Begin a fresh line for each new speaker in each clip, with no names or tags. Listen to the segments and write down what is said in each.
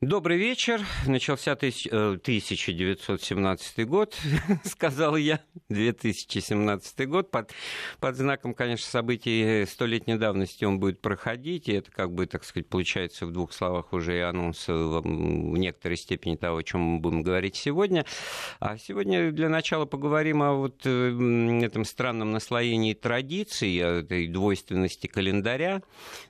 Добрый вечер. Начался 1917 э, год, сказал я, 2017 год. Под, под знаком, конечно, событий столетней давности он будет проходить, и это, как бы, так сказать, получается в двух словах уже и анонс в некоторой степени того, о чем мы будем говорить сегодня. А сегодня для начала поговорим о вот э, этом странном наслоении традиций, о этой двойственности календаря,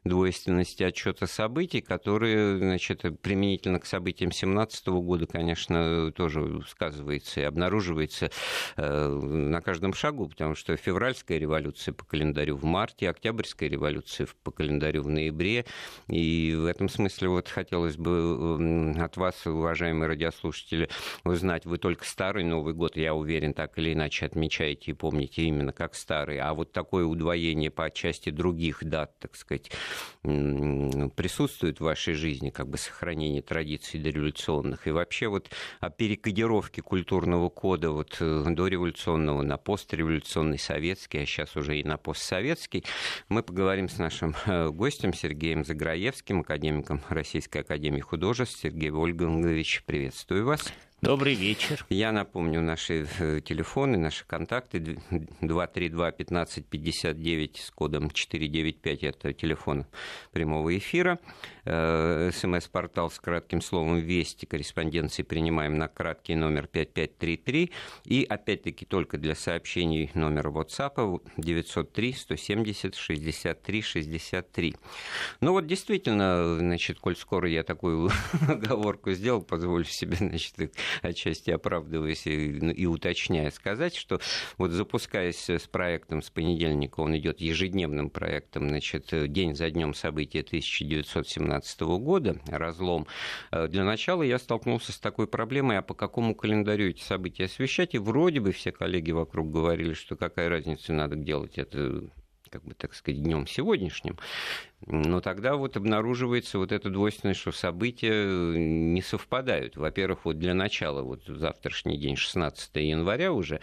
двойственности отчета событий, которые, значит, применительно применительно к событиям 17 года, конечно, тоже сказывается и обнаруживается э, на каждом шагу, потому что февральская революция по календарю в марте, октябрьская революция по календарю в ноябре, и в этом смысле вот хотелось бы от вас, уважаемые радиослушатели, узнать, вы только старый Новый год, я уверен, так или иначе отмечаете и помните именно как старый, а вот такое удвоение по части других дат, так сказать, присутствует в вашей жизни, как бы сохранение традиций дореволюционных. И вообще вот о перекодировке культурного кода вот э, дореволюционного на постреволюционный советский, а сейчас уже и на постсоветский, мы поговорим с нашим э, гостем Сергеем Заграевским, академиком Российской Академии Художеств. Сергей Ольгович, приветствую вас.
Добрый вечер.
Я напомню наши э, телефоны, наши контакты 232-1559 с кодом 495, это телефон прямого эфира. Э, СМС-портал с кратким словом «Вести». Корреспонденции принимаем на краткий номер 5533. И, опять-таки, только для сообщений номер WhatsApp 903-170-63-63. Ну вот действительно, значит, коль скоро я такую оговорку сделал, позволю себе, значит, отчасти оправдываясь и, ну, и уточняя, сказать, что вот запускаясь с проектом с понедельника, он идет ежедневным проектом, значит, день за днем события 1917 года, разлом. Э, для начала я столкнулся с такой проблемой, а по какому календарю эти события освещать, и вроде бы все коллеги вокруг говорили, что какая разница, надо делать это как бы, так сказать, днем сегодняшним. Но тогда вот обнаруживается вот эта двойственность, что события не совпадают. Во-первых, вот для начала, вот завтрашний день, 16 января уже,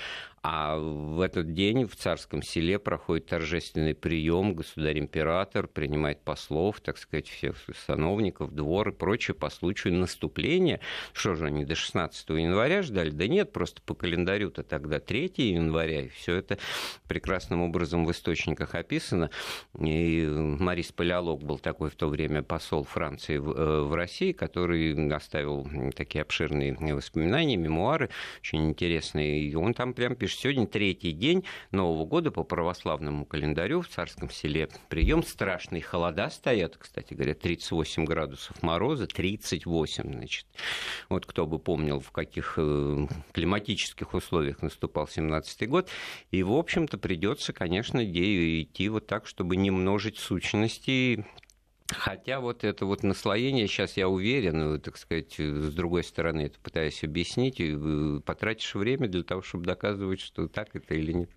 а в этот день в Царском селе проходит торжественный прием, государь-император принимает послов, так сказать, всех сановников, двор и прочее по случаю наступления. Что же они до 16 января ждали? Да нет, просто по календарю-то тогда 3 января, и все это прекрасным образом в источниках описано. И Марис Палеолог был такой в то время посол Франции в, э, в России, который оставил такие обширные воспоминания, мемуары, очень интересные. И он там прям пишет, сегодня третий день Нового года по православному календарю в Царском селе. Прием страшный, холода стоят, кстати говоря, 38 градусов мороза, 38, значит. Вот кто бы помнил, в каких э, климатических условиях наступал 17-й год. И, в общем-то, придется, конечно, идти вот так, чтобы не множить сущности Хотя вот это вот наслоение, сейчас я уверен, так сказать, с другой стороны это пытаюсь объяснить, и потратишь время для того, чтобы доказывать, что так это или нет.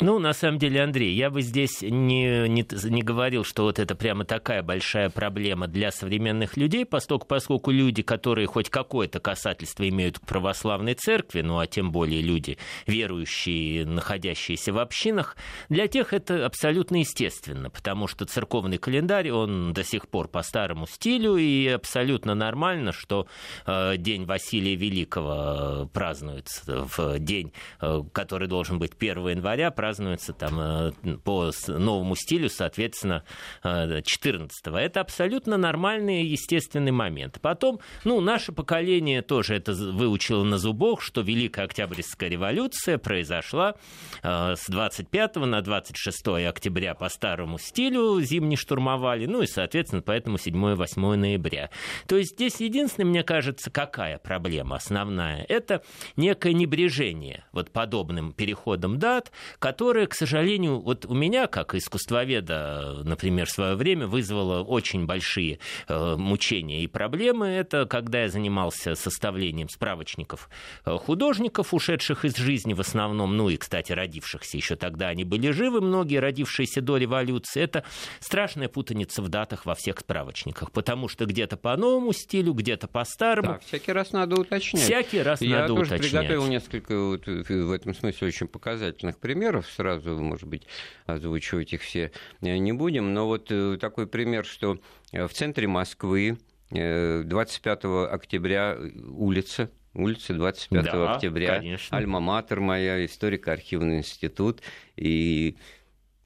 Ну, на самом деле, Андрей, я бы здесь не, не, не говорил, что вот это прямо такая большая проблема для современных людей, поскольку, поскольку люди, которые хоть какое-то касательство имеют к православной церкви, ну а тем более люди, верующие, находящиеся в общинах, для тех это абсолютно естественно, потому что церковный календарь, он до сих пор по старому стилю, и абсолютно нормально, что э, День Василия Великого празднуется в день, э, который должен быть 1 января, празднуется там э, по новому стилю, соответственно, 14-го. Э, это абсолютно нормальный и естественный момент. Потом, ну, наше поколение тоже это выучило на зубах, что Великая Октябрьская революция произошла э, с 25 на 26 октября по старому стилю, зимний штурмовали, ну и, соответственно, поэтому 7-8 ноября. То есть здесь единственное, мне кажется, какая проблема основная, это некое небрежение вот подобным переходом дат, которое, к сожалению, вот у меня, как искусствоведа, например, в свое время вызвало очень большие э, мучения и проблемы. Это когда я занимался составлением справочников э, художников, ушедших из жизни в основном, ну и, кстати, родившихся еще тогда они были живы, многие родившиеся до революции. Это страшная путаница в датах во всех справочниках, потому что где-то по новому стилю, где-то по старому. Да,
всякий раз надо уточнять.
Всякий раз я надо
тоже
уточнять.
приготовил несколько вот, в этом смысле очень показательных примеров сразу, может быть, озвучивать их все не будем, но вот э, такой пример, что э, в центре Москвы 25 октября улица улица 25 да, октября, Альма-Матер моя, историко-архивный институт. И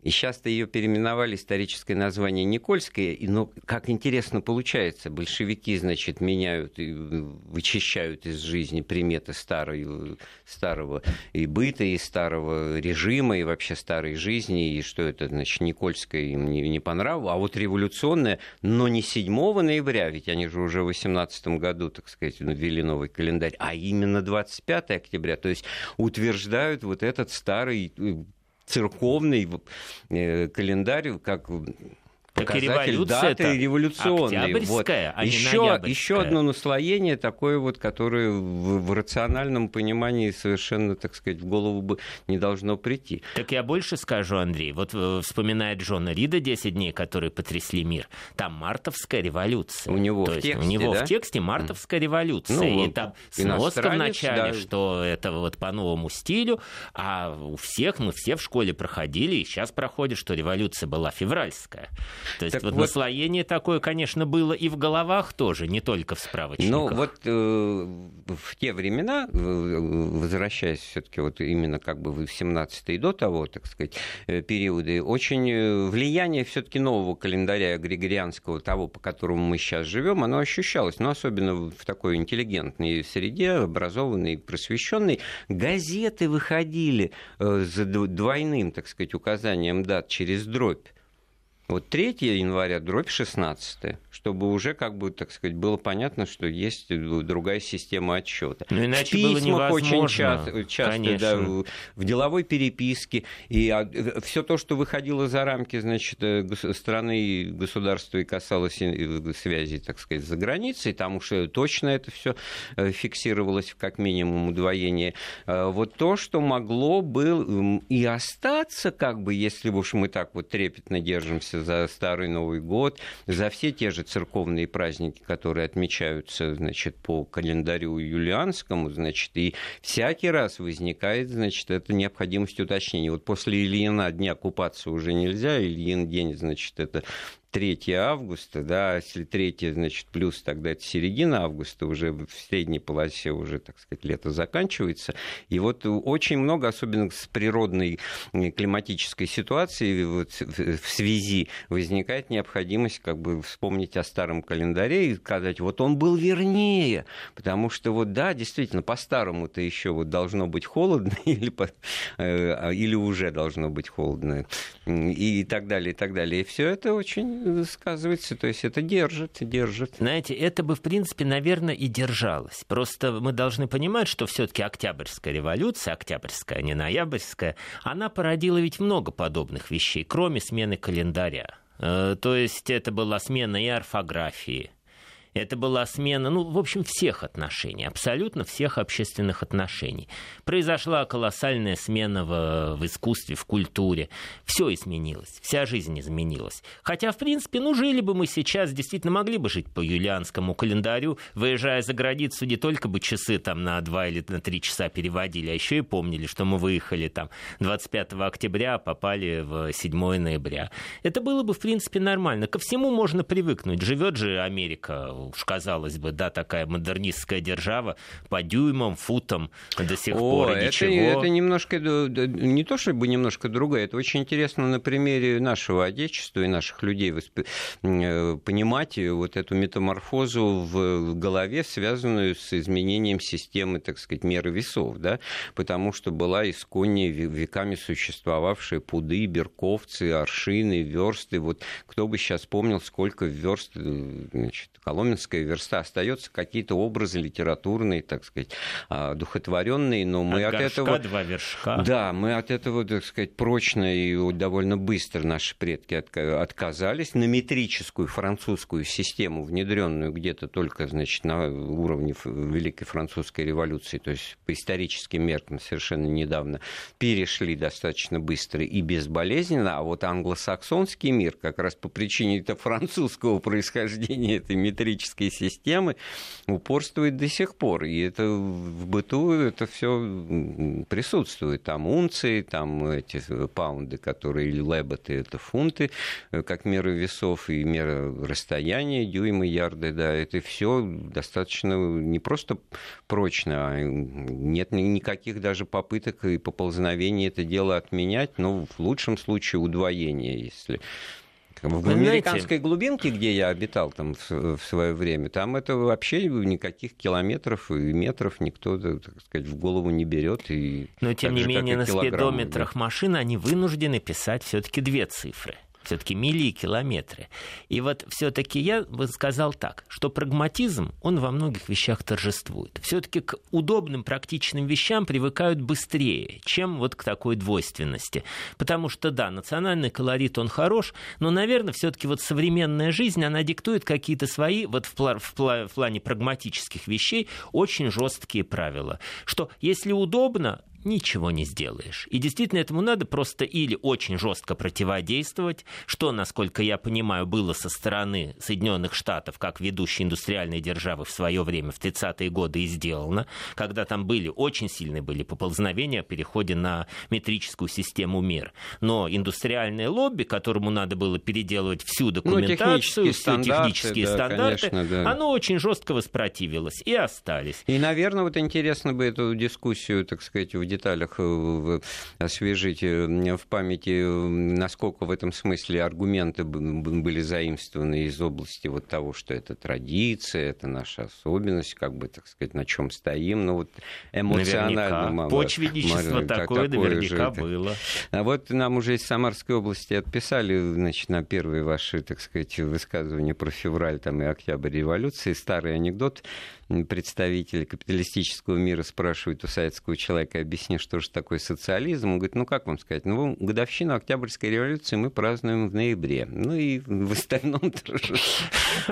и часто ее переименовали историческое название Никольское, но как интересно получается, большевики, значит, меняют и вычищают из жизни приметы старой, старого и быта, и старого режима, и вообще старой жизни, и что это, значит, Никольское им не, не понравилось, а вот революционное, но не 7 ноября, ведь они же уже в 18 году, так сказать, ввели новый календарь, а именно 25 октября, то есть утверждают вот этот старый э, церковный э, календарь как показатель даты революционной. Вот. А еще, еще одно наслоение такое вот, которое в, в рациональном понимании совершенно, так сказать, в голову бы не должно прийти.
Так я больше скажу, Андрей. Вот э, вспоминает Джона Рида «10 дней, которые потрясли мир». Там мартовская революция.
У него
То
в тексте,
У него
да?
в тексте мартовская революция. Ну, и там сноска в начале, да. что это вот по новому стилю, а у всех, мы все в школе проходили, и сейчас проходит, что революция была февральская. То есть так вот, вот наслоение такое, конечно, было и в головах тоже, не только в справочниках.
Ну вот э, в те времена, возвращаясь все-таки вот именно как бы в 17 и до того, так сказать, э, периоды, очень э, влияние все-таки нового календаря григорианского, того, по которому мы сейчас живем, оно ощущалось, но особенно в такой интеллигентной среде, образованной, просвещенной. Газеты выходили э, с двойным, так сказать, указанием дат через дробь. Вот 3 января, дробь 16 чтобы уже, как бы, так сказать, было понятно, что есть другая система отчета.
Но ну, иначе в письмах было
очень часто, часто да, в, в деловой переписке, и а, все то, что выходило за рамки, значит, э, страны, государства и касалось связи, так сказать, за границей, там уж точно это все э, фиксировалось, как минимум удвоение. Э, вот то, что могло бы и остаться, как бы, если уж мы так вот трепетно держимся за Старый Новый год, за все те же церковные праздники, которые отмечаются, значит, по календарю юлианскому, значит, и всякий раз возникает, значит, эта необходимость уточнения. Вот после Ильина дня купаться уже нельзя, Ильин день, значит, это 3 августа, да, если 3, значит, плюс тогда это середина августа, уже в средней полосе уже, так сказать, лето заканчивается. И вот очень много, особенно с природной климатической ситуацией вот в связи возникает необходимость как бы вспомнить о старом календаре и сказать, вот он был вернее, потому что вот да, действительно, по-старому-то еще вот должно быть холодно или, по, э, а, или уже должно быть холодно и так далее, и так далее. И все это очень сказывается, то есть это держит, держит.
Знаете, это бы, в принципе, наверное, и держалось. Просто мы должны понимать, что все-таки Октябрьская революция, Октябрьская, а не Ноябрьская, она породила ведь много подобных вещей, кроме смены календаря. Э, то есть это была смена и орфографии, это была смена, ну, в общем, всех отношений, абсолютно всех общественных отношений. Произошла колоссальная смена в, в искусстве, в культуре. Все изменилось, вся жизнь изменилась. Хотя, в принципе, ну, жили бы мы сейчас, действительно могли бы жить по юлианскому календарю, выезжая за границу, не только бы часы там на 2 или на 3 часа переводили, а еще и помнили, что мы выехали там 25 октября, а попали в 7 ноября. Это было бы, в принципе, нормально. Ко всему можно привыкнуть. Живет же Америка уж казалось бы, да, такая модернистская держава, по дюймам, футам до сих О, пор
это,
ничего.
Это немножко, не то чтобы немножко другое, это очень интересно на примере нашего Отечества и наших людей э, понимать вот эту метаморфозу в голове, связанную с изменением системы, так сказать, меры весов, да, потому что была исконнее веками существовавшие пуды, берковцы, аршины, версты, вот кто бы сейчас помнил, сколько верст, э, значит, коломен Коломенская верста остается какие-то образы литературные, так сказать, а, духотворенные, но мы от, от этого...
два вершка.
Да, мы от этого, так сказать, прочно и довольно быстро наши предки отказались. На метрическую французскую систему, внедренную где-то только, значит, на уровне Великой Французской революции, то есть по историческим меркам совершенно недавно, перешли достаточно быстро и безболезненно, а вот англосаксонский мир как раз по причине это французского происхождения этой метрической климатической системы упорствует до сих пор. И это в быту это все присутствует. Там унции, там эти паунды, которые или леботы, это фунты, э, как мера весов и мера расстояния, дюймы, ярды, да, это все достаточно не просто прочно, а нет никаких даже попыток и поползновений это дело отменять, но в лучшем случае удвоение, если в американской глубинке, где я обитал там в, в свое время, там это вообще никаких километров и метров никто, так сказать, в голову не берет. И
Но тем не менее на спидометрах машин они вынуждены писать все-таки две цифры все-таки мили и километры. И вот все-таки я бы сказал так, что прагматизм, он во многих вещах торжествует. Все-таки к удобным практичным вещам привыкают быстрее, чем вот к такой двойственности. Потому что, да, национальный колорит, он хорош, но, наверное, все-таки вот современная жизнь, она диктует какие-то свои, вот в, пла- в, пла- в плане прагматических вещей, очень жесткие правила. Что если удобно, ничего не сделаешь. И действительно этому надо просто или очень жестко противодействовать, что, насколько я понимаю, было со стороны Соединенных Штатов, как ведущей индустриальной державы в свое время, в 30-е годы и сделано, когда там были, очень сильные были поползновения о переходе на метрическую систему мер. Но индустриальное лобби, которому надо было переделывать всю ну, документацию, ну, все технические да, стандарты, конечно, да. оно очень жестко воспротивилось и остались.
И, наверное, вот интересно бы эту дискуссию, так сказать, в деталях э, освежить э, в памяти, насколько в этом смысле аргументы были заимствованы из области вот того, что это традиция, это наша особенность, как бы, так сказать, на чем стоим. Но вот эмоционально...
Наверняка. Почвенничество такое, такое наверняка же, было.
А вот нам уже из Самарской области отписали, значит, на первые ваши, так сказать, высказывания про февраль там, и октябрь революции. Старый анекдот представители капиталистического мира спрашивают у советского человека, объясни, что же такое социализм. Он говорит, ну как вам сказать, ну годовщину Октябрьской революции мы празднуем в ноябре. Ну и в остальном тоже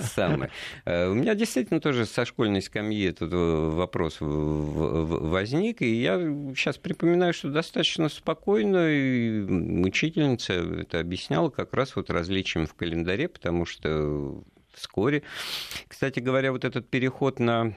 самое. Э, у меня действительно тоже со школьной скамьи этот вопрос возник, и я сейчас припоминаю, что достаточно спокойно и учительница это объясняла как раз вот различием в календаре, потому что вскоре. Кстати говоря, вот этот переход на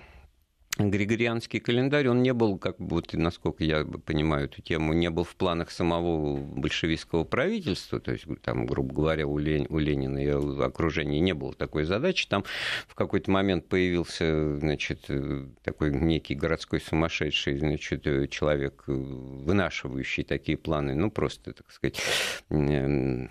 Григорианский календарь, он не был, как бы, вот, насколько я понимаю эту тему, не был в планах самого большевистского правительства, то есть, там, грубо говоря, у, Лен, у Ленина и окружения не было такой задачи. Там в какой-то момент появился, значит, такой некий городской сумасшедший, значит, человек, вынашивающий такие планы, ну, просто, так сказать,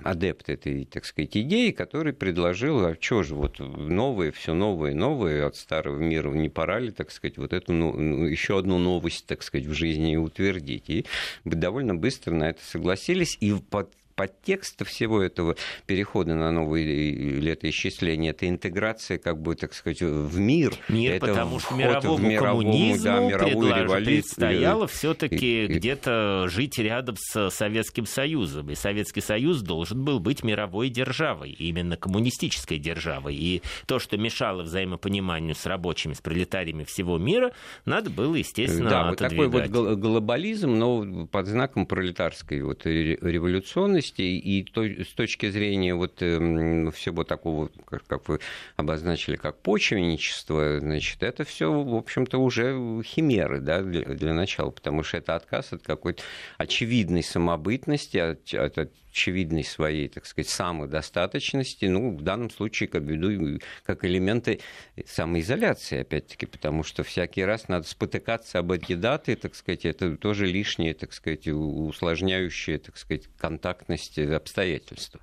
адепт этой, так сказать, идеи, который предложил, а что же, вот новое, все новое, новое от старого мира, не пора ли, так сказать, сказать, вот эту ну, ну, еще одну новость, так сказать, в жизни утвердить. И довольно быстро на это согласились. И под подтекст всего этого перехода на новые летоисчисления, это интеграция, как бы, так сказать, в мир.
Мир,
это
потому что мировому, в мировому коммунизму да, мировую революцию. предстояло все-таки где-то жить рядом с Советским Союзом. И Советский Союз должен был быть мировой державой, именно коммунистической державой. И то, что мешало взаимопониманию с рабочими, с пролетариями всего мира, надо было, естественно,
Да, вот такой вот глобализм, но под знаком пролетарской вот революционности возможности, и то, с точки зрения вот э, всего такого, как, как вы обозначили, как почвенничество, значит, это все, в общем-то, уже химеры, да, для, для начала, потому что это отказ от какой-то очевидной самобытности, от, от очевидной своей, так сказать, самодостаточности, ну, в данном случае, как веду, как элементы самоизоляции, опять-таки, потому что всякий раз надо спотыкаться об эти даты, так сказать, это тоже лишнее, так сказать, усложняющее, так сказать, контактность обстоятельства.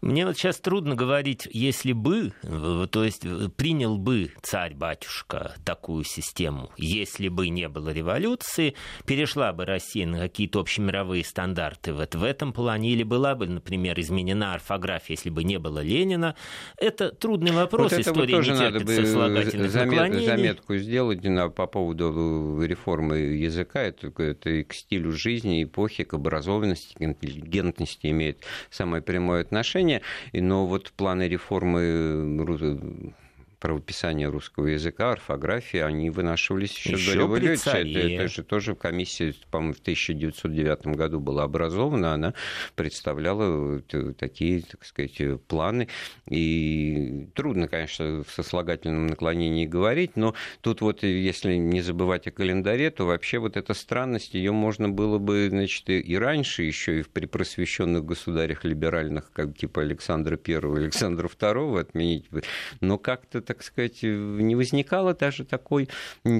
Мне вот сейчас трудно говорить, если бы, то есть принял бы царь-батюшка такую систему, если бы не было революции, перешла бы Россия на какие-то общемировые стандарты вот в этом плане, или была бы, например, изменена орфография, если бы не было Ленина. Это трудный вопрос, вот история тоже не терпит сослагательных замет,
заметку сделать на, по поводу реформы языка, это, это и к стилю жизни, эпохи, к образованности, к интеллигентности имеет самое прямое отношение, но вот планы реформы правописания русского языка, орфографии, они вынашивались еще, еще до революции. Это, это же тоже комиссия, по-моему, в 1909 году была образована, она представляла такие, так сказать, планы. И трудно, конечно, в сослагательном наклонении говорить, но тут вот, если не забывать о календаре, то вообще вот эта странность, ее можно было бы, значит, и раньше еще и при просвещенных государях либеральных, как типа Александра I, Александра II отменить. Но как-то, так сказать, не возникало даже такой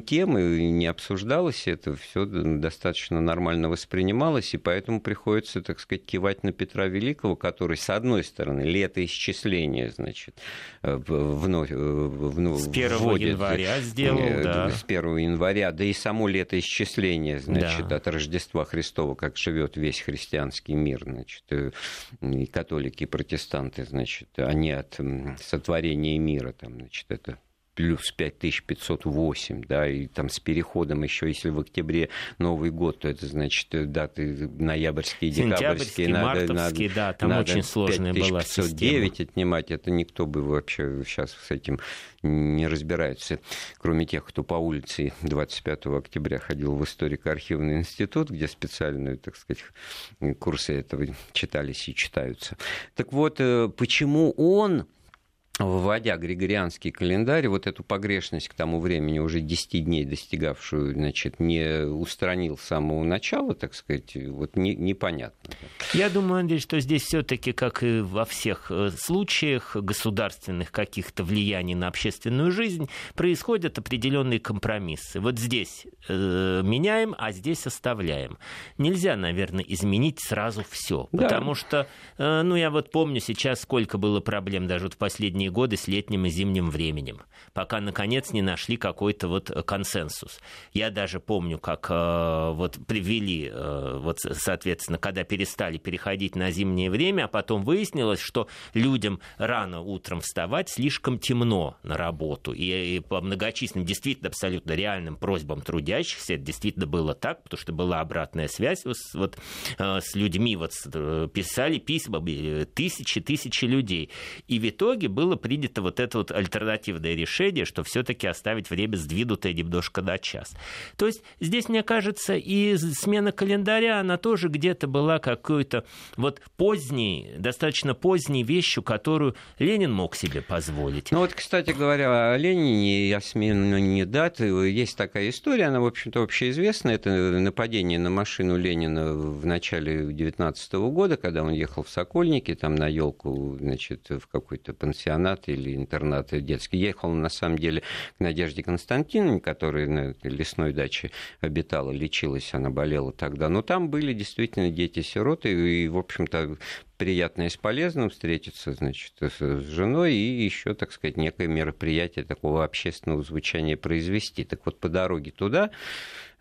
темы, не обсуждалось это, все достаточно нормально воспринималось, и поэтому приходится, так сказать, кивать на Петра Великого, который, с одной стороны, летоисчисление, значит, вновь,
вновь с 1 вводит, января сделал, э, да.
С 1 января, да и само летоисчисление, значит, да. от Рождества Христова, как живет весь христианский мир, значит, э, и католики, и протестанты, значит, они от сотворения мира, там, значит, это плюс 5508, да, и там с переходом еще, если в октябре Новый год, то это значит даты ноябрьские, декабрьские,
надо, надо, да, там надо очень сложная была система.
отнимать, это никто бы вообще сейчас с этим не разбирается, кроме тех, кто по улице 25 октября ходил в историко-архивный институт, где специальные, так сказать, курсы этого читались и читаются. Так вот, э, почему он вводя григорианский календарь, вот эту погрешность к тому времени, уже 10 дней достигавшую, значит, не устранил с самого начала, так сказать, вот не, непонятно.
Я думаю, Андрей, что здесь все таки как и во всех э, случаях государственных каких-то влияний на общественную жизнь, происходят определенные компромиссы. Вот здесь э, меняем, а здесь оставляем. Нельзя, наверное, изменить сразу все, да. потому что, э, ну, я вот помню сейчас, сколько было проблем даже вот в последние годы с летним и зимним временем, пока, наконец, не нашли какой-то вот консенсус. Я даже помню, как э, вот привели, э, вот, соответственно, когда перестали переходить на зимнее время, а потом выяснилось, что людям рано утром вставать слишком темно на работу. И, и по многочисленным, действительно, абсолютно реальным просьбам трудящихся это действительно было так, потому что была обратная связь вот, вот э, с людьми, вот э, писали письма тысячи-тысячи людей. И в итоге было принято вот это вот альтернативное решение, что все-таки оставить время сдвинутое немножко на час. То есть здесь, мне кажется, и смена календаря, она тоже где-то была какой-то вот поздней, достаточно поздней вещью, которую Ленин мог себе позволить.
Ну вот, кстати говоря, о Ленине и о смене даты есть такая история, она, в общем-то, общеизвестна. Это нападение на машину Ленина в начале 19 года, когда он ехал в Сокольники, там на елку, значит, в какой-то пансионат пансионат или интернат детский. Ехал, на самом деле, к Надежде Константиновне, которая на лесной даче обитала, лечилась, она болела тогда. Но там были действительно дети-сироты, и, в общем-то, приятно и с полезным встретиться, значит, с женой и еще, так сказать, некое мероприятие такого общественного звучания произвести. Так вот, по дороге туда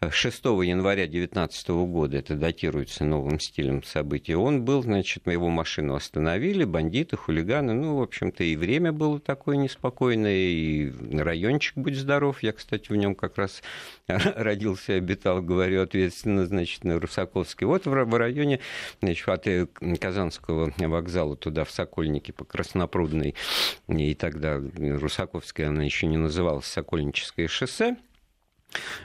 6 января 2019 года, это датируется новым стилем событий, он был, значит, его машину остановили, бандиты, хулиганы, ну, в общем-то, и время было такое неспокойное, и райончик, будь здоров, я, кстати, в нем как раз родился, обитал, говорю, ответственно, значит, на Русаковске. Вот в районе, значит, от э, Казанского вокзала туда, в Сокольники, по Краснопрудной, и тогда Русаковская она еще не называлась Сокольническое шоссе,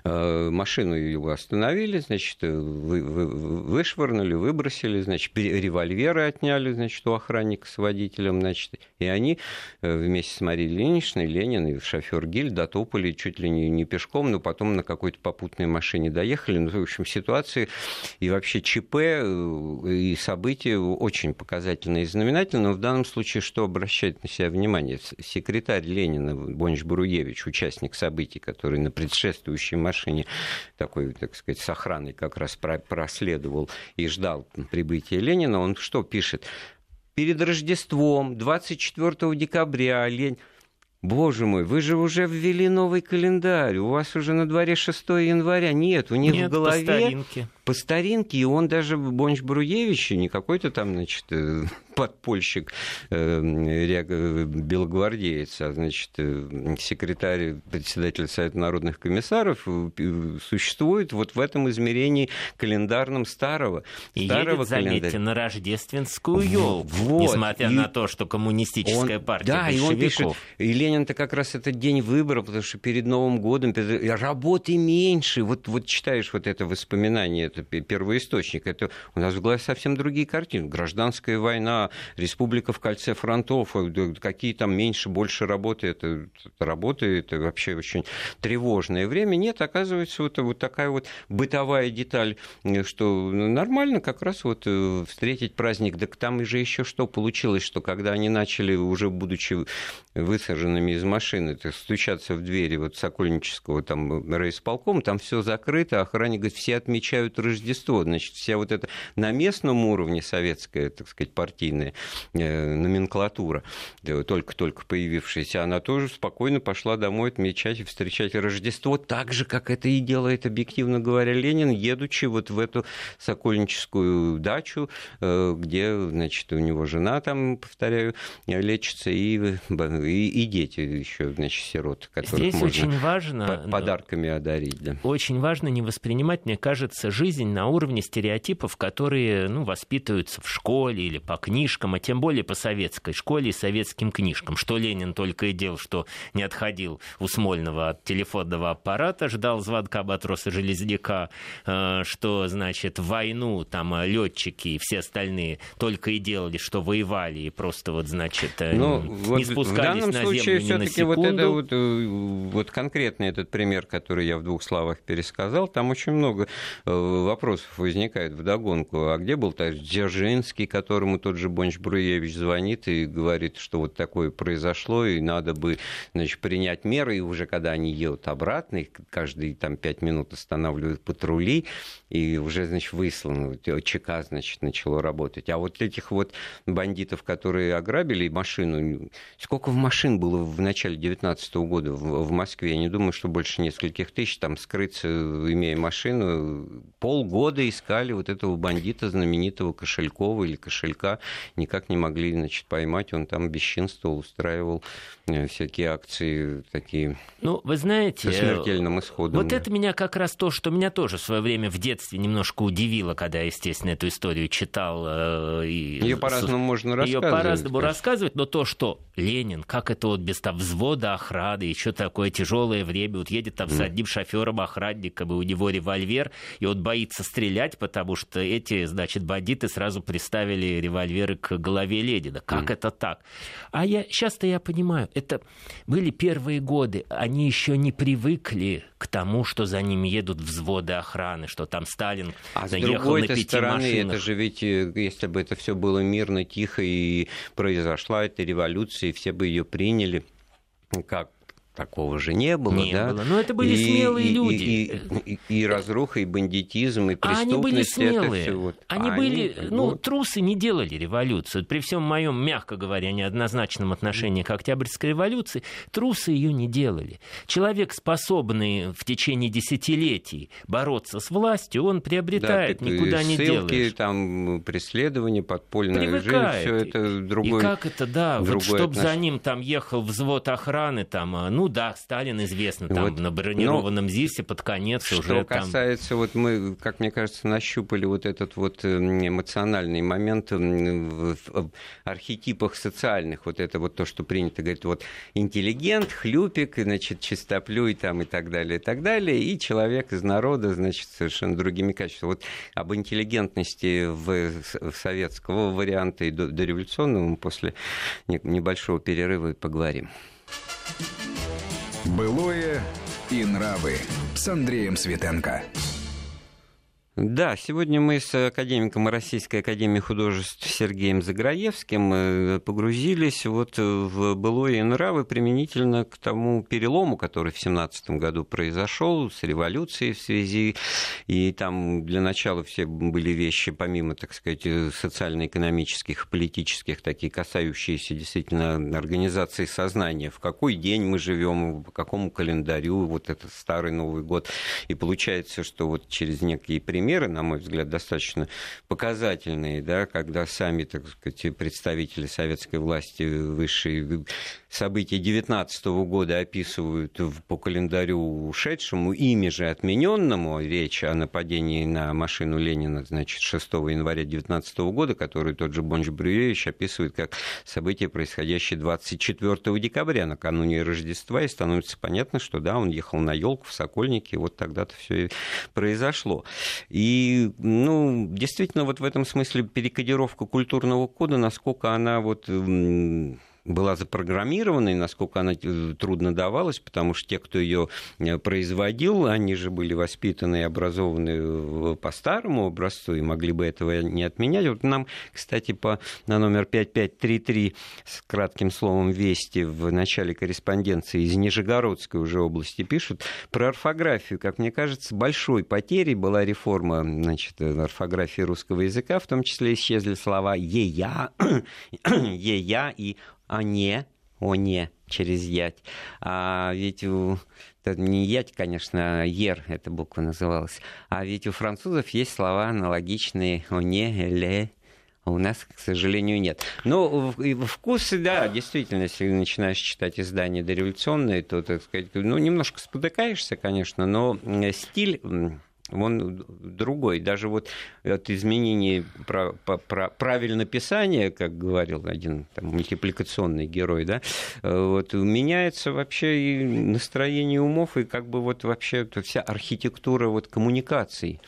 машину его остановили, значит, э, вы, вы, вышвырнули, выбросили, значит, револьверы отняли, значит, у охранника с водителем, значит, и они э, вместе с Марией Ильиничной, Ленин и шофер Гиль дотопали чуть ли не, не пешком, но потом на какой-то попутной машине доехали. Ну, в общем, ситуации и вообще ЧП и события очень показательные и знаменательные, но в данном случае что обращает на себя внимание? Секретарь Ленина Бонч-Бруевич, участник событий, который на предшествующем следующей машине, такой, так сказать, с охраной как раз проследовал и ждал прибытия Ленина, он что пишет? Перед Рождеством, 24 декабря, Лень... Боже мой, вы же уже ввели новый календарь, у вас уже на дворе 6 января. Нет, у них
Нет,
в голове... по старинке, и он даже Бонч-Бруевич, не какой-то там, значит, э, подпольщик, э, белогвардеец, а, значит, э, секретарь, председатель Совета народных комиссаров, существует вот в этом измерении календарном старого,
и
старого
едет, заметьте,
календаря.
на рождественскую елку, вот. несмотря и на то, что коммунистическая
он,
партия
Да,
и
он пишет, и Ленин-то как раз этот день выборов, потому что перед Новым годом работы меньше. Вот, вот читаешь вот это воспоминание, это первоисточник. Это у нас в голове совсем другие картины. Гражданская война, республика в кольце фронтов, э, какие там меньше, больше работы. Это, это работы, это вообще очень тревожное время. Нет, оказывается, вот, вот такая вот бытовая деталь, э, что нормально как раз вот э, встретить праздник. Так там же еще что получилось, что когда они начали, уже будучи высаженными из машины, стучаться в двери вот Сокольнического там райисполкома, там все закрыто, охранник говорит, все отмечают Рождество. Значит, вся вот эта на местном уровне советская, так сказать, партийная э, номенклатура, э, только-только появившаяся, она тоже спокойно пошла домой отмечать и встречать Рождество, так же, как это и делает, объективно говоря, Ленин, едучи вот в эту Сокольническую дачу, э, где, значит, у него жена там, повторяю, лечится, и, и, и дети еще, значит, сироты, которых
Здесь
можно
очень важно,
подарками одарить. Да.
Очень важно не воспринимать, мне кажется, жизнь на уровне стереотипов, которые ну, воспитываются в школе или по книжкам, а тем более по советской школе и советским книжкам. Что Ленин только и делал, что не отходил у Смольного от телефонного аппарата, ждал звонка Батроса Железняка, э, что, значит, войну там летчики и все остальные только и делали, что воевали и просто вот, значит, э,
ну,
не
вот
спускались
в данном
на
случае
землю
все-таки вот это вот, э, вот конкретный этот пример, который я в двух словах пересказал, там очень много вопросов возникает в догонку. А где был товарищ Дзержинский, которому тот же Бонч-Бруевич звонит и говорит, что вот такое произошло, и надо бы значит, принять меры, и уже когда они едут обратно, их каждые там пять минут останавливают патрули, и уже, значит, выслано, ЧК, значит, начало работать. А вот этих вот бандитов, которые ограбили машину, сколько в машин было в начале 2019 года в, в Москве? Я не думаю, что больше нескольких тысяч там скрыться, имея машину. Полгода искали вот этого бандита знаменитого Кошелькова или Кошелька, никак не могли, значит, поймать. Он там бесчинствовал, устраивал э, всякие акции такие
ну, вы знаете,
со смертельным исходом.
Вот
да.
это меня как раз то, что меня тоже в свое время в детстве немножко удивило, когда я, естественно, эту историю читал. Э,
Ее по-разному можно рассказывать.
Ее по-разному рассказывать, но то, что Ленин, как это вот без там взвода охраны, еще такое тяжелое время, вот едет там с одним шофером охранником, и у него револьвер, и он боится стрелять, потому что эти, значит, бандиты сразу приставили револьверы к голове Ленина. Как mm. это так? А я сейчас-то я понимаю, это были первые годы, они еще не привыкли к тому, что за ними едут взводы охраны, что там Сталин
а
заехал на пяти
стороны,
машинах.
это же ведь, э, если бы это все было мирно, тихо и произошла эта революция, и все бы ее приняли, как такого же не было,
не
да?
Было. Но это были
и,
смелые
и,
люди.
И, и, и, и разруха, и бандитизм, и преступность.
А они были смелые.
Это все вот.
Они
а
были,
они,
ну,
вот.
трусы не делали революцию. При всем моем, мягко говоря, неоднозначном отношении к Октябрьской революции, трусы ее не делали. Человек, способный в течение десятилетий бороться с властью, он приобретает,
да,
никуда не
ссылки,
делаешь.
там преследование, подпольная
Привыкает.
жизнь, все это другой.
И как это, да, вот
другое
чтобы за ним там ехал взвод охраны, там, а, ну да, Сталин известно, там
Вот,
на бронированном ЗИСе под конец
Что
уже там...
касается, вот мы, как мне кажется, нащупали вот этот вот эм, эмоциональный момент эм, в, в архетипах социальных, вот это вот то, что принято говорить, вот интеллигент, хлюпик, значит, чистоплюй там и так далее, и так далее, и человек из народа, значит, совершенно другими качествами. Вот об интеллигентности в, в советского варианта и до, дореволюционного мы после небольшого перерыва и поговорим.
Былое и нравы с Андреем Светенко.
Да, сегодня мы с академиком Российской Академии Художеств Сергеем Заграевским э, погрузились вот в былое нравы применительно к тому перелому, который в 17 году произошел с революцией в связи, и там для начала все были вещи, помимо, так сказать, социально-экономических, политических, такие касающиеся действительно организации сознания, в какой день мы живем, по какому календарю, вот этот старый Новый год, и получается, что вот через некие примеры примеры, на мой взгляд, достаточно показательные, да, когда сами, так сказать, представители советской власти, высшие события 19 года описывают по календарю ушедшему, ими же отмененному, речь о нападении на машину Ленина, значит, 6 января 19 года, который тот же Бонч-Бруевич описывает как событие, происходящее 24 декабря, накануне Рождества, и становится понятно, что да, он ехал на елку в Сокольники, вот тогда-то все и произошло. И, ну, действительно, вот в этом смысле перекодировка культурного кода, насколько она вот была запрограммирована, и насколько она э, трудно давалась, потому что те, кто ее э, производил, они же были воспитаны и образованы по старому образцу и могли бы этого не отменять. Вот нам, кстати, по, на номер 5533 с кратким словом «Вести» в начале корреспонденции из Нижегородской уже области пишут про орфографию. Как мне кажется, большой потерей была реформа значит, орфографии русского языка, в том числе исчезли слова «е-я», «е-я» и а не, о не, через ять. А ведь у это не ять, конечно, а ер эта буква называлась. А ведь у французов есть слова аналогичные о не, ле, а у нас, к сожалению, нет. Но вкусы, да, действительно, если начинаешь читать издания дореволюционные, то, так сказать, ну, немножко спотыкаешься, конечно, но стиль он другой. Даже вот от изменения про, про, правильно писания, как говорил один там, мультипликационный герой, да, вот, меняется вообще и настроение умов, и как бы вот вообще вся архитектура вот коммуникаций.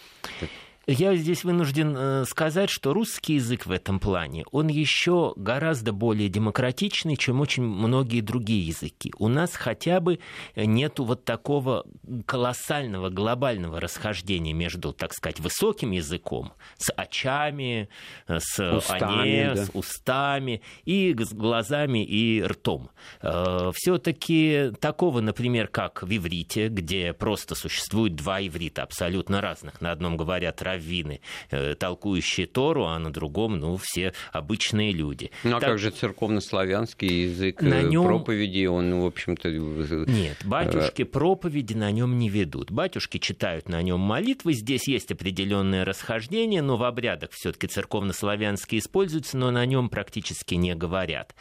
Я здесь вынужден э, сказать, что русский язык в этом плане, он еще гораздо более демократичный, чем очень многие другие языки. У нас хотя бы нету вот такого колоссального глобального расхождения между, так сказать, высоким языком, с очами, с устами, ане, да. с устами и с глазами и ртом. Э, Все-таки такого, например, как в иврите, где просто существует два иврита абсолютно разных. На одном говорят раввины, э, толкующие Тору, а на другом, ну, все обычные люди.
Ну, а так... как же церковно-славянский язык на э, нем... проповеди, он, в общем-то... Э,
Нет, батюшки проповеди на нем не ведут. Батюшки читают на нем молитвы, здесь есть определенное расхождение, но в обрядах все-таки церковно-славянский используется, но на нем практически не говорят.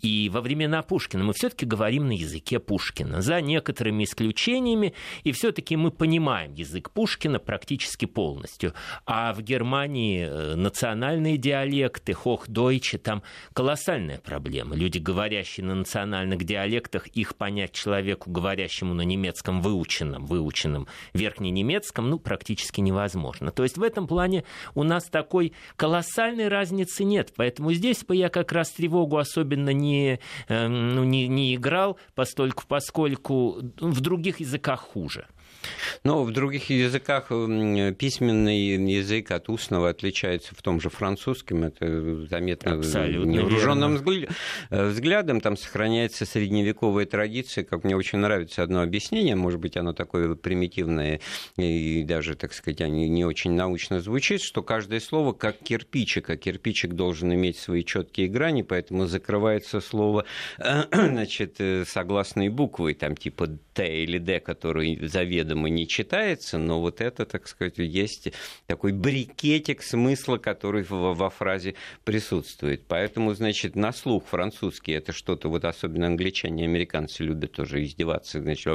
И во времена Пушкина мы все-таки говорим на языке Пушкина, за некоторыми исключениями, и все-таки мы понимаем язык Пушкина практически полностью. А в Германии э, национальные диалекты, хох-дойче, там колоссальная проблема. Люди, говорящие на национальных диалектах, их понять человеку, говорящему на немецком выученном, выученном верхненемецком, ну, практически невозможно. То есть в этом плане у нас такой колоссальной разницы нет. Поэтому здесь бы я как раз тревогу особенно не, эм, ну, не, не играл, постольку, поскольку в других языках хуже.
Но в других языках письменный язык от устного отличается в том же французском. Это заметно Абсолютно невооруженным верно. взглядом. Там сохраняется средневековая традиция. Как мне очень нравится одно объяснение, может быть, оно такое примитивное и даже, так сказать, не очень научно звучит, что каждое слово как кирпичик, а кирпичик должен иметь свои четкие грани, поэтому закрывается слово значит, э, согласной буквой, там типа Т или Д, который заведомо не читается, но вот это, так сказать, есть такой брикетик смысла, который во фразе присутствует. Поэтому, значит, на слух французский это что-то, вот особенно англичане и американцы любят тоже издеваться, значит,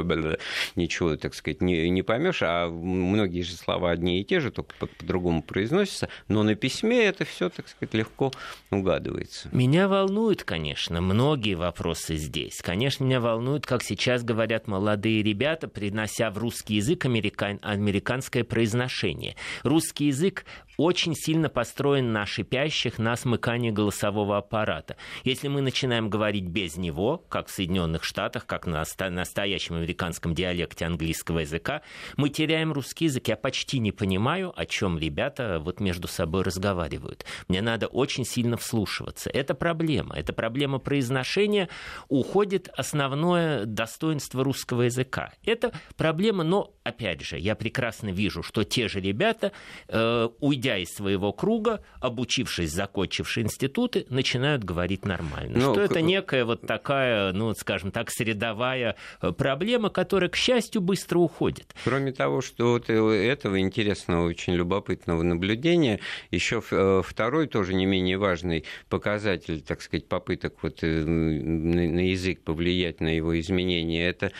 ничего, так сказать, не, не поймешь, а многие же слова одни и те же, только по-другому произносятся, но на письме это все, так сказать, легко угадывается.
Меня волнуют, конечно, многие вопросы здесь. Конечно, меня волнует, как сейчас говорят молодые ребята, принося в русский язык американ, американское произношение. Русский язык очень сильно построен на шипящих, на смыкании голосового аппарата. Если мы начинаем говорить без него, как в Соединенных Штатах, как на настоящем американском диалекте английского языка, мы теряем русский язык. Я почти не понимаю, о чем ребята вот между собой разговаривают. Мне надо очень сильно вслушиваться. Это проблема. Это проблема произношения. Уходит основное достоинство русского языка. Это проблема, но опять же, я прекрасно вижу, что те же ребята, э, уйдя из своего круга, обучившись, закончившие институты, начинают говорить нормально. Ну, что это некая вот такая, ну, скажем так, средовая э, проблема, которая, к счастью, быстро уходит.
Кроме того, что вот э, этого интересного, очень любопытного наблюдения, еще э, второй тоже не менее важный показатель, так сказать, попыток вот на язык повлиять на его изменение, это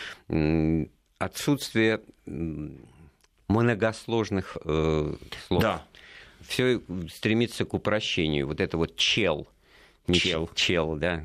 отсутствие многосложных э, слов. Да. Все стремится к упрощению. Вот это вот чел. Чел. Чел, да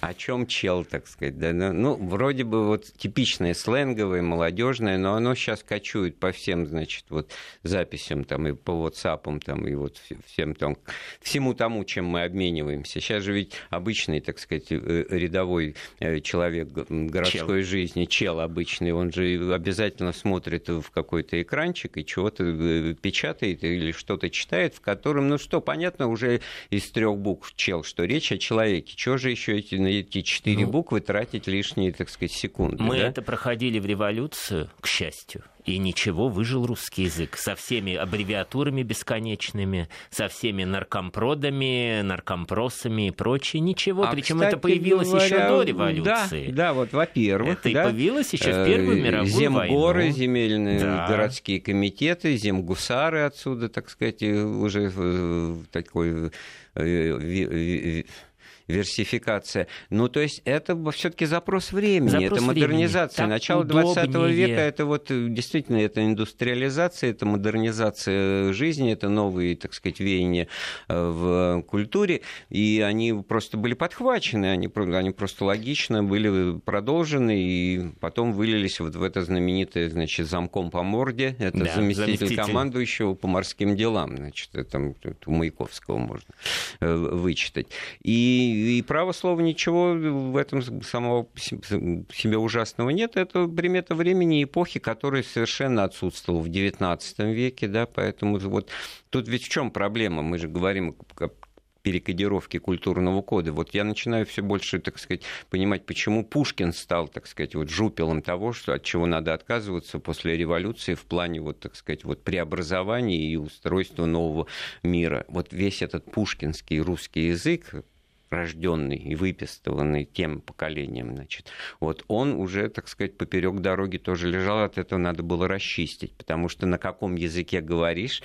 о чем чел, так сказать. Да? Ну, ну, вроде бы вот типичное сленговое, молодежное, но оно сейчас кочует по всем, значит, вот записям там и по WhatsApp там и вот всем там, всему тому, чем мы обмениваемся. Сейчас же ведь обычный, так сказать, э, рядовой э, человек городской чел. жизни, чел обычный, он же обязательно смотрит в какой-то экранчик и чего-то э, печатает или что-то читает, в котором, ну что, понятно уже из трех букв чел, что речь о человеке. Чего же еще эти на эти четыре ну, буквы тратить лишние, так сказать, секунды.
Мы
да?
это проходили в революцию, к счастью. И ничего, выжил русский язык со всеми аббревиатурами бесконечными, со всеми наркомпродами, наркомпросами и прочее. Ничего. А, Причем это появилось говоря, еще до революции.
Да, да вот, во-первых.
Это да, и появилось еще в Первую э, мировую
Земгоры,
войну.
земельные да. городские комитеты, земгусары отсюда, так сказать, уже э, такой э, версификация. Ну, то есть это все-таки запрос времени, запрос это модернизация. Времени. Начало 20 века это вот действительно это индустриализация, это модернизация жизни, это новые, так сказать, веяния э, в культуре, и они просто были подхвачены, они, они просто логично были продолжены, и потом вылились вот в это знаменитое, значит, замком по морде, это да, заместитель, заместитель командующего по морским делам, значит, это у Маяковского можно э, вычитать. И и право слова ничего в этом самого себе ужасного нет. Это примета времени и эпохи, которая совершенно отсутствовала в XIX веке, да, поэтому вот тут ведь в чем проблема? Мы же говорим о перекодировки культурного кода. Вот я начинаю все больше, так сказать, понимать, почему Пушкин стал, так сказать, вот жупелом того, что, от чего надо отказываться после революции в плане, вот, так сказать, вот преобразования и устройства нового мира. Вот весь этот пушкинский русский язык, рожденный и выпистыванный тем поколением, значит, вот он уже, так сказать, поперек дороги тоже лежал, от этого надо было расчистить, потому что на каком языке говоришь,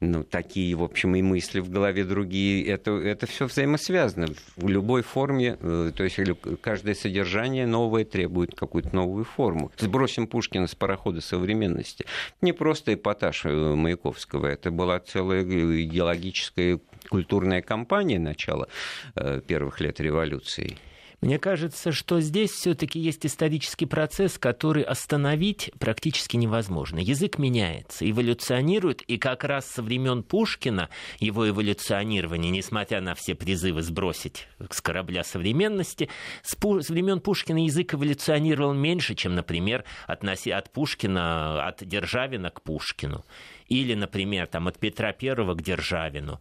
ну, такие, в общем, и мысли в голове другие, это, это все взаимосвязано. В любой форме, э, то есть каждое содержание новое требует какую-то новую форму. Сбросим Пушкина с парохода современности. Не просто эпатаж э, Маяковского, это была целая идеологическая культурная кампания начала э, первых лет революции.
Мне кажется, что здесь все-таки есть исторический процесс, который остановить практически невозможно. Язык меняется, эволюционирует, и как раз со времен Пушкина его эволюционирование, несмотря на все призывы сбросить с корабля современности, с, Пу- с времен Пушкина язык эволюционировал меньше, чем, например, относи- от Пушкина, от Державина к Пушкину или, например, там, от Петра Первого к Державину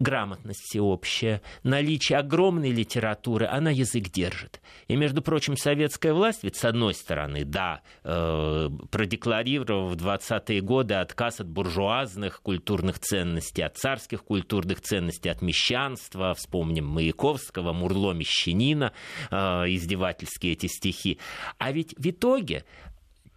грамотность всеобщая, наличие огромной литературы, она язык держит. И, между прочим, советская власть, ведь с одной стороны, да, э, продекларировав в 20-е годы отказ от буржуазных культурных ценностей, от царских культурных ценностей, от мещанства, вспомним Маяковского, Мурло, Мещанина, э, издевательские эти стихи. А ведь в итоге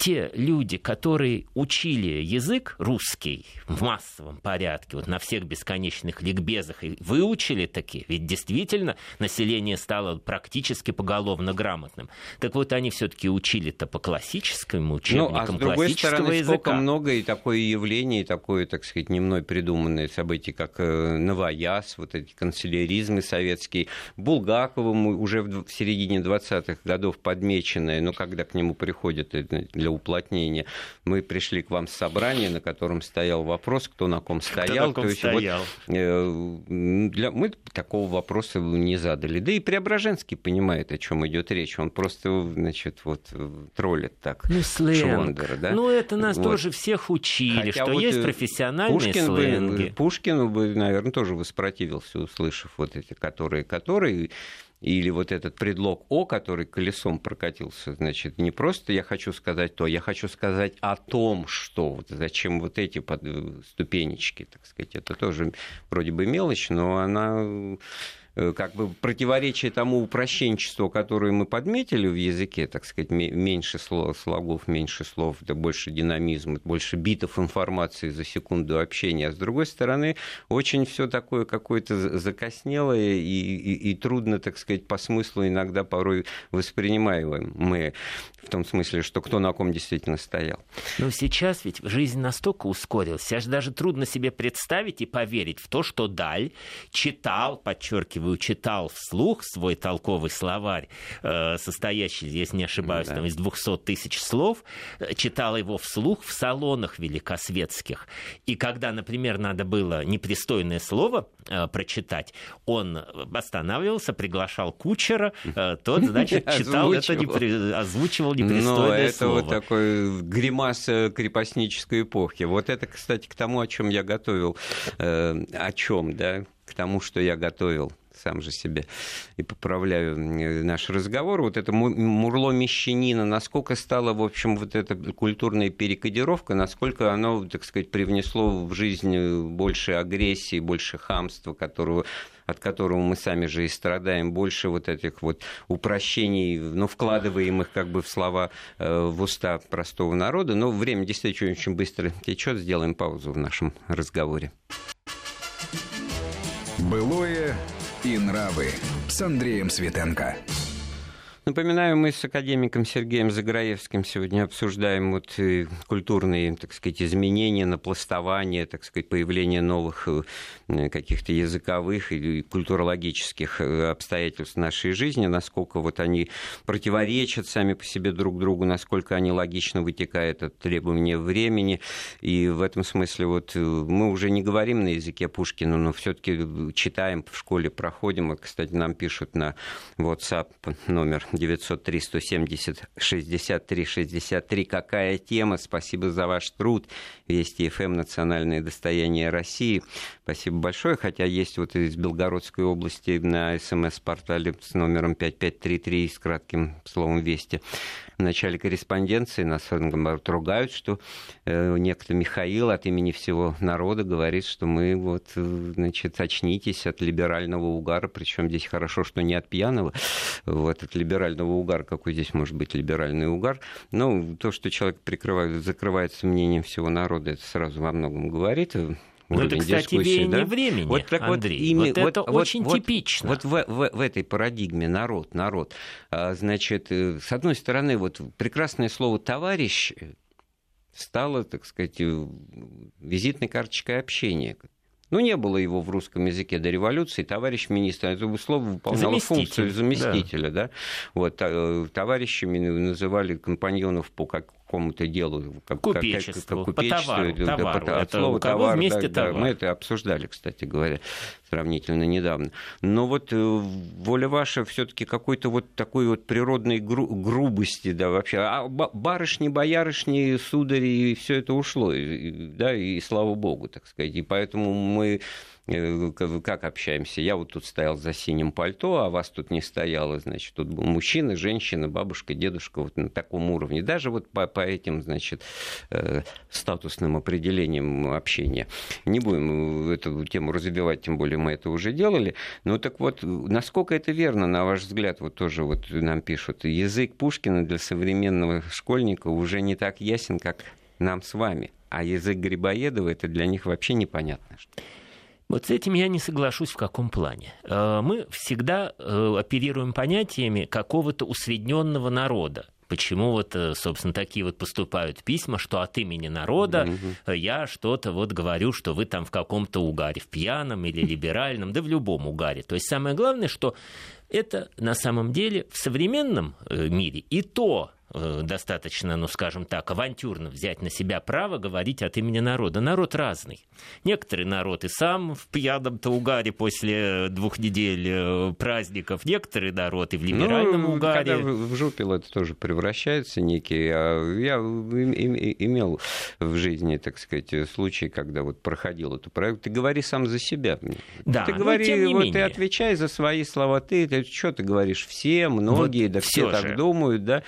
те люди, которые учили язык русский в массовом порядке, вот на всех бесконечных ликбезах, и выучили таки, ведь действительно население стало практически поголовно грамотным. Так вот, они все-таки учили-то по классическому учебникам ну, а с другой стороны, языка.
сколько много и такое явление, и такое, так сказать, не мной придуманное событие, как э, новояз, вот эти канцеляризмы советские. Булгаковым уже в середине 20-х годов подмеченное, но когда к нему приходят для уплотнения. Мы пришли к вам с собрания, на котором стоял вопрос, кто на ком стоял.
Кто на ком То стоял.
Вот, э, для, мы такого вопроса не задали. Да и Преображенский понимает, о чем идет речь. Он просто, значит, вот троллит так.
Ну, сленг. Швондера, да? Ну, это нас вот. тоже всех учили, Хотя что вот есть профессиональные Пушкин сленги.
Бы, Пушкину бы, наверное, тоже воспротивился, услышав вот эти которые, которые или вот этот предлог «о», который колесом прокатился, значит, не просто я хочу сказать то, я хочу сказать о том, что, вот зачем вот эти ступенечки, так сказать, это тоже вроде бы мелочь, но она Э, как бы противоречие тому упрощенчеству, которое мы подметили в языке, так сказать, меньше слов, слогов, меньше слов, да больше динамизма, больше битов информации за секунду общения. А с другой стороны, очень все такое какое-то закоснелое и, и, и трудно, так сказать, по смыслу иногда порой воспринимаемое в том смысле, что кто на ком действительно стоял.
Но сейчас ведь жизнь настолько ускорилась, сейчас даже трудно себе представить и поверить в то, что Даль читал, подчеркиваю, подчеркиваю, читал вслух свой толковый словарь, э, состоящий, если не ошибаюсь, да. там, из 200 тысяч слов, э, читал его вслух в салонах великосветских. И когда, например, надо было непристойное слово э, прочитать, он останавливался, приглашал кучера, тот, значит, читал это, озвучивал непристойное
это слово. это вот такой гримас крепостнической эпохи. Вот это, кстати, к тому, о чем я готовил, о чем, да, к тому, что я готовил сам же себе и поправляю наш разговор, вот это мурло мещанина, насколько стало, в общем, вот эта культурная перекодировка, насколько оно, так сказать, привнесло в жизнь больше агрессии, больше хамства, которого от которого мы сами же и страдаем, больше вот этих вот упрощений, ну, вкладываемых как бы в слова э, в уста простого народа. Но время действительно очень быстро течет. Сделаем паузу в нашем разговоре.
Былое и нравы с Андреем Светенко.
Напоминаю, мы с академиком Сергеем Заграевским сегодня обсуждаем вот э, культурные, так сказать, изменения, напластование, так сказать, появление новых э, каких-то языковых и культурологических э, обстоятельств нашей жизни, насколько вот они противоречат сами по себе друг другу, насколько они логично вытекают от требования времени. И в этом смысле вот мы уже не говорим на языке Пушкина, но все-таки читаем в школе, проходим. Вот, кстати, нам пишут на WhatsApp номер 903 170 63 63. Какая тема? Спасибо за ваш труд. Вести ФМ «Национальное достояние России». Спасибо большое. Хотя есть вот из Белгородской области на СМС-портале с номером 5533 с кратким словом «Вести» в начале корреспонденции нас наоборот, ругают, что э, некто Михаил от имени всего народа говорит, что мы вот, э, значит, очнитесь от либерального угара, причем здесь хорошо, что не от пьяного, вот, от либерального угара, какой здесь может быть либеральный угар. Ну, то, что человек прикрывает, закрывается мнением всего народа, это сразу во многом говорит.
Ну, это, кстати, веяние да? времени, вот, так Андрей. Вот, ими, вот, вот это вот, очень вот, типично.
Вот в, в, в этой парадигме народ, народ, а, значит, э, с одной стороны, вот прекрасное слово «товарищ» стало, так сказать, э, визитной карточкой общения. Ну, не было его в русском языке до революции. Товарищ министр, это слово выполняло функцию заместителя. Да. Да? Вот, э, товарищами называли компаньонов по как, какому-то делу,
как, купечеству, как, как, купечеству, по товару, да, товару.
По, от слова товар, вместе да, товар. Да, мы это обсуждали, кстати говоря, сравнительно недавно. Но вот э, воля ваша все-таки какой-то вот такой вот природной гру- грубости, да, вообще. А барышни, боярышни, судари, и все это ушло, да, и слава богу, так сказать. И поэтому мы как общаемся. Я вот тут стоял за синим пальто, а вас тут не стояло, значит, тут был мужчина, женщина, бабушка, дедушка, вот на таком уровне. Даже вот по, по этим, значит, э, статусным определениям общения. Не будем эту тему развивать, тем более мы это уже делали. Но так вот, насколько это верно, на ваш взгляд, вот тоже вот нам пишут, язык Пушкина для современного школьника уже не так ясен, как нам с вами. А язык Грибоедова это для них вообще непонятно.
Вот с этим я не соглашусь в каком плане. Э, мы всегда э, оперируем понятиями какого-то усредненного народа. Почему вот, э, собственно, такие вот поступают письма, что от имени народа угу. я что-то вот говорю, что вы там в каком-то угаре, в пьяном или либеральном, да в любом угаре. То есть самое главное, что это на самом деле в современном мире и то достаточно, ну скажем так, авантюрно взять на себя право говорить от имени народа. Народ разный. Некоторый народ и сам в пьяном-то угаре после двух недель э, праздников, некоторый народ и в либеральном ну, угаре.
Когда в жупел это тоже превращается некий. А я имел в жизни, так сказать, случай, когда вот проходил эту проект. Ты говори сам за себя.
Да,
ты говори, вот ты отвечай за свои слова. Ты, ты ну что ты говоришь, все, многие, вот да все, все так думают, да.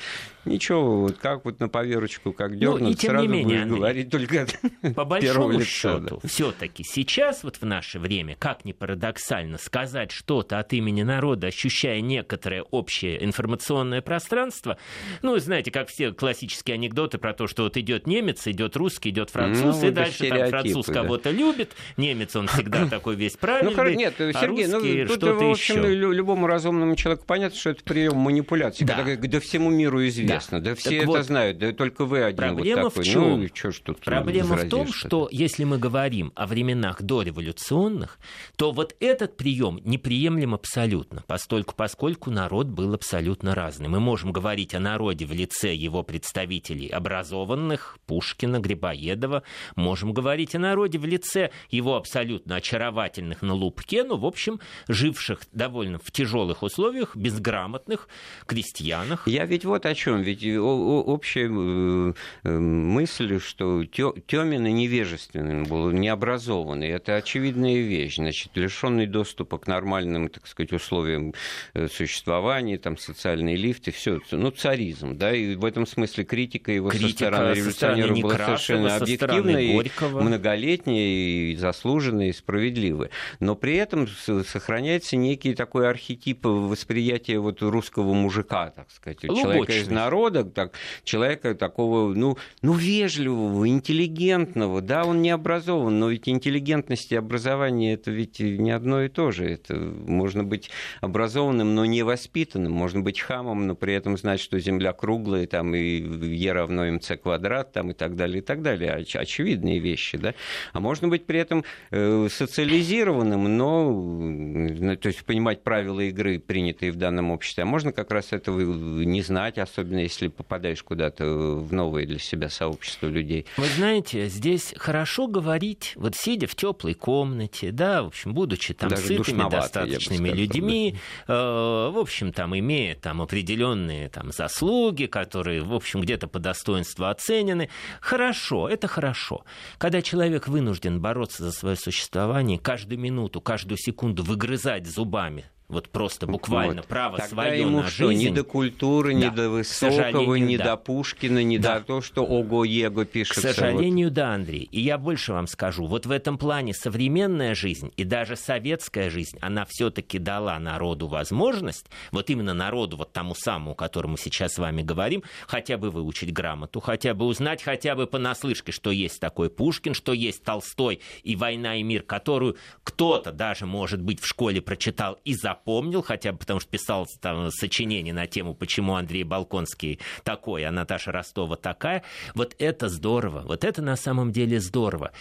Ничего, вот как вот на поверочку, как дернут, ну, и тем сразу не менее, будешь говорить только
по большому счету, да. все-таки сейчас вот в наше время, как ни парадоксально, сказать что-то от имени народа, ощущая некоторое общее информационное пространство, ну, знаете, как все классические анекдоты про то, что вот идет немец, идет русский, идет француз, ну, и дальше там француз да. кого-то любит, немец он всегда такой весь правильный,
ну, нет, Сергей, а ну, тут, в общем, еще. любому разумному человеку понятно, что это прием манипуляции, да. когда да всему миру известно, да, да все так это вот, знают, да только вы один проблема вот такой. В чем? Ну, что ж тут
Проблема в том, что если мы говорим о временах дореволюционных, то вот этот прием неприемлем абсолютно, постольку, поскольку народ был абсолютно разный. Мы можем говорить о народе в лице его представителей образованных, Пушкина, Грибоедова, можем говорить о народе в лице его абсолютно очаровательных на лупке, ну, в общем, живших довольно в тяжелых условиях, безграмотных крестьянах.
Я ведь вот о чем, ведь общая э, мысль, что Тёмин и невежественным был, необразованный. Это очевидная вещь. Значит, лишенный доступа к нормальным, так сказать, условиям э, существования, там, социальные лифты, все, ну, царизм, да, и в этом смысле критика его критика со стороны революционера была совершенно объективной, многолетняя, и заслуженная, и справедливая. Но при этом сохраняется некий такой архетип восприятия вот русского мужика, так сказать, Лубочный. человека из народа, так, человека такого, ну, ну, вежливого, интеллигентного, да, он не образован, но ведь интеллигентность и образование это ведь не одно и то же. Это можно быть образованным, но не воспитанным, можно быть хамом, но при этом знать, что Земля круглая, там, и Е равно МЦ квадрат, там, и так далее, и так далее. Оч- очевидные вещи, да. А можно быть при этом э, социализированным, но, то есть понимать правила игры, принятые в данном обществе, а можно как раз этого не знать, особенно если попадаешь куда-то в новое для себя сообщество людей.
Вы знаете, здесь хорошо говорить, вот сидя в теплой комнате, да, в общем, будучи там Даже сытыми достаточными сказал, людьми, да. э, в общем, там имея там определенные там заслуги, которые, в общем, где-то по достоинству оценены, хорошо, это хорошо. Когда человек вынужден бороться за свое существование, каждую минуту, каждую секунду выгрызать зубами вот просто буквально вот. право Тогда свое ему на что, жизнь.
Ни до культуры, да. ни до Высокого, ни да. до Пушкина, ни да. до того, что ого-его пишется.
К сожалению, вот. да, Андрей. И я больше вам скажу. Вот в этом плане современная жизнь и даже советская жизнь, она все-таки дала народу возможность, вот именно народу, вот тому самому, о котором мы сейчас с вами говорим, хотя бы выучить грамоту, хотя бы узнать хотя бы понаслышке, что есть такой Пушкин, что есть Толстой и «Война и мир», которую кто-то даже, может быть, в школе прочитал и за запомнил, хотя бы потому что писал там сочинение на тему, почему Андрей Балконский такой, а Наташа Ростова такая. Вот это здорово, вот это на самом деле здорово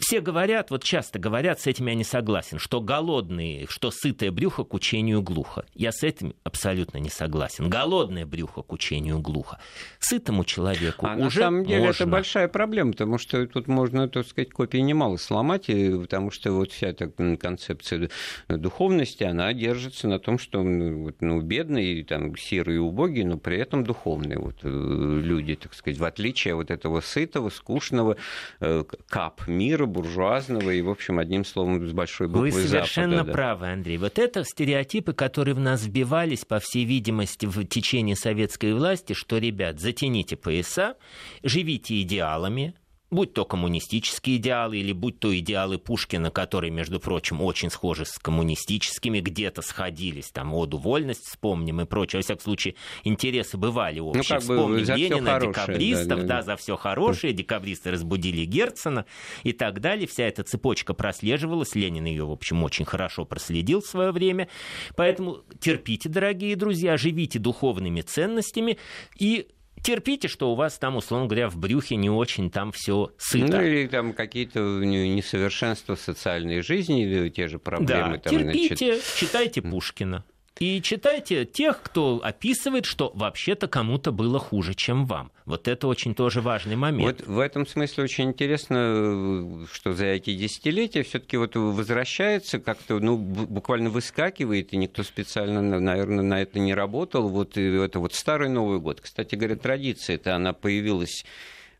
все говорят, вот часто говорят, с этим я не согласен, что голодные, что сытое брюхо к учению глухо. Я с этим абсолютно не согласен. Голодное брюхо к учению глухо. Сытому человеку а уже на
самом деле
можно...
это большая проблема, потому что тут можно, так сказать, копии немало сломать, потому что вот вся эта концепция духовности, она держится на том, что ну, ну бедные, там, серые, убогие, но при этом духовные вот, э, люди, так сказать, в отличие от этого сытого, скучного э, кап мира, буржуазного и, в общем, одним словом, с большой буквы
Вы совершенно
Запада, да.
правы, Андрей. Вот это стереотипы, которые в нас вбивались, по всей видимости, в течение советской власти, что, ребят, затяните пояса, живите идеалами, будь то коммунистические идеалы или будь то идеалы Пушкина, которые, между прочим, очень схожи с коммунистическими, где-то сходились, там, оду вольность вспомним и прочее. Во всяком случае, интересы бывали общие. Ну, как Вспомним бы Ленина, хорошее, декабристов, да, да, да, за все хорошее, декабристы разбудили Герцена и так далее. Вся эта цепочка прослеживалась, Ленин ее, в общем, очень хорошо проследил в свое время. Поэтому терпите, дорогие друзья, живите духовными ценностями и терпите, что у вас там, условно говоря, в брюхе не очень там все сыто.
Ну или там какие-то несовершенства социальной жизни, те же проблемы.
Да, там, терпите, значит... читайте Пушкина. И читайте тех, кто описывает, что вообще-то кому-то было хуже, чем вам. Вот это очень тоже важный момент.
Вот в этом смысле очень интересно, что за эти десятилетия все-таки вот возвращается как-то, ну, буквально выскакивает, и никто специально, наверное, на это не работал. Вот это вот старый Новый год. Кстати говоря, традиция это она появилась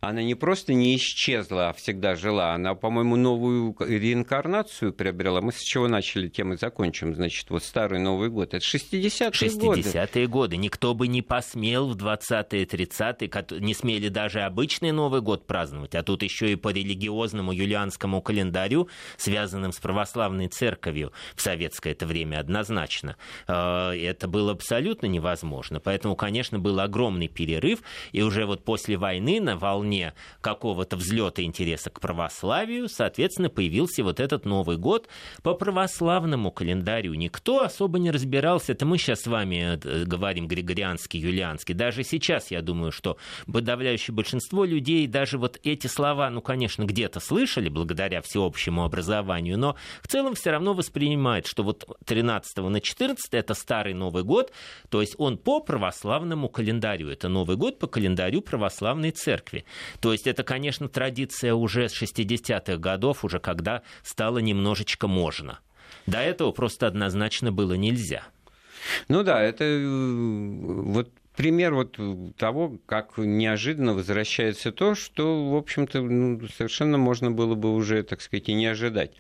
она не просто не исчезла, а всегда жила, она, по-моему, новую реинкарнацию приобрела. Мы с чего начали, тем и закончим. Значит, вот старый Новый год. Это 60-е годы.
60-е годы. Никто бы не посмел в 20-е, 30-е, не смели даже обычный Новый год праздновать, а тут еще и по религиозному юлианскому календарю, связанным с православной церковью в советское это время однозначно. А, это было абсолютно невозможно. Поэтому, конечно, был огромный перерыв, и уже вот после войны на волне волне какого-то взлета интереса к православию, соответственно, появился вот этот Новый год по православному календарю. Никто особо не разбирался. Это мы сейчас с вами э, говорим григорианский, юлианский. Даже сейчас, я думаю, что подавляющее большинство людей даже вот эти слова, ну, конечно, где-то слышали благодаря всеобщему образованию, но в целом все равно воспринимают, что вот 13 на 14 это старый Новый год, то есть он по православному календарю. Это Новый год по календарю православной церкви. То есть это, конечно, традиция уже с 60-х годов, уже когда стало немножечко можно. До этого просто однозначно было нельзя.
Ну да, это э, вот пример вот того, как неожиданно возвращается то, что, в общем-то, ну, совершенно можно было бы уже, так сказать, и не ожидать.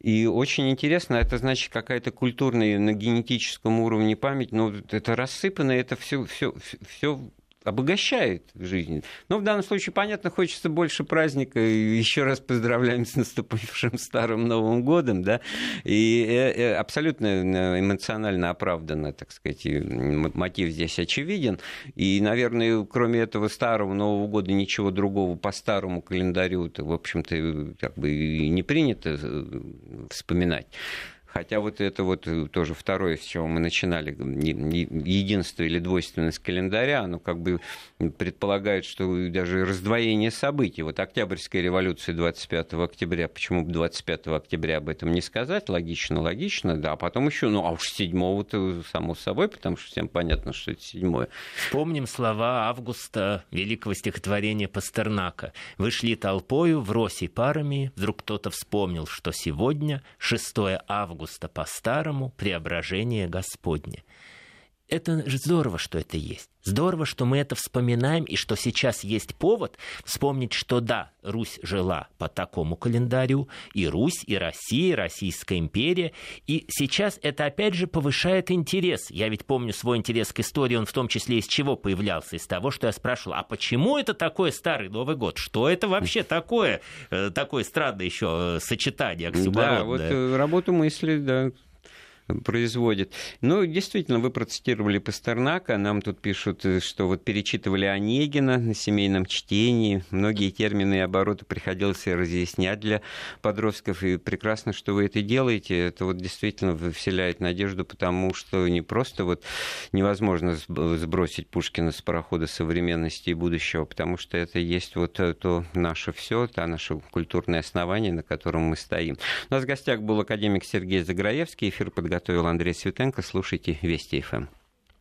И очень интересно, это значит какая-то культурная на генетическом уровне память, но это рассыпано, это все, все, все обогащает жизнь. Но в данном случае, понятно, хочется больше праздника. Еще раз поздравляем с наступившим Старым Новым Годом. Да? И э, э, абсолютно э, эмоционально оправданно, так сказать, мотив здесь очевиден. И, наверное, кроме этого Старого Нового Года ничего другого по старому календарю, в общем-то, как бы не принято вспоминать. Хотя вот это вот э, тоже второе, с чего мы начинали, единство или двойственность календаря, оно как бы предполагает, что даже раздвоение событий. Вот Октябрьская революция 25 октября, почему бы 25 октября об этом не сказать? Логично, логично, да. А потом еще, ну а уж 7-то, само собой, потому что всем понятно, что это 7
Вспомним слова Августа великого стихотворения Пастернака. «Вышли толпою, в росе парами, вдруг кто-то вспомнил, что сегодня 6 августа августа по-старому преображение Господне. Это здорово, что это есть. Здорово, что мы это вспоминаем, и что сейчас есть повод вспомнить, что да, Русь жила по такому календарю, и Русь, и Россия, и Российская империя, и сейчас это опять же повышает интерес. Я ведь помню свой интерес к истории, он в том числе из чего появлялся? Из того, что я спрашивал, а почему это такой старый Новый год? Что это вообще такое? Э, такое странное еще э, сочетание
Да, вот э, работу мысли, да, производит. Ну, действительно, вы процитировали Пастернака, нам тут пишут, что вот перечитывали Онегина на семейном чтении, многие термины и обороты приходилось разъяснять для подростков, и прекрасно, что вы это делаете, это вот действительно вселяет надежду, потому что не просто вот невозможно сбросить Пушкина с парохода современности и будущего, потому что это есть вот то наше все, то наше культурное основание, на котором мы стоим. У нас в гостях был академик Сергей Заграевский, эфир подготовил подготовил Андрей Светенко. Слушайте Вести ФМ.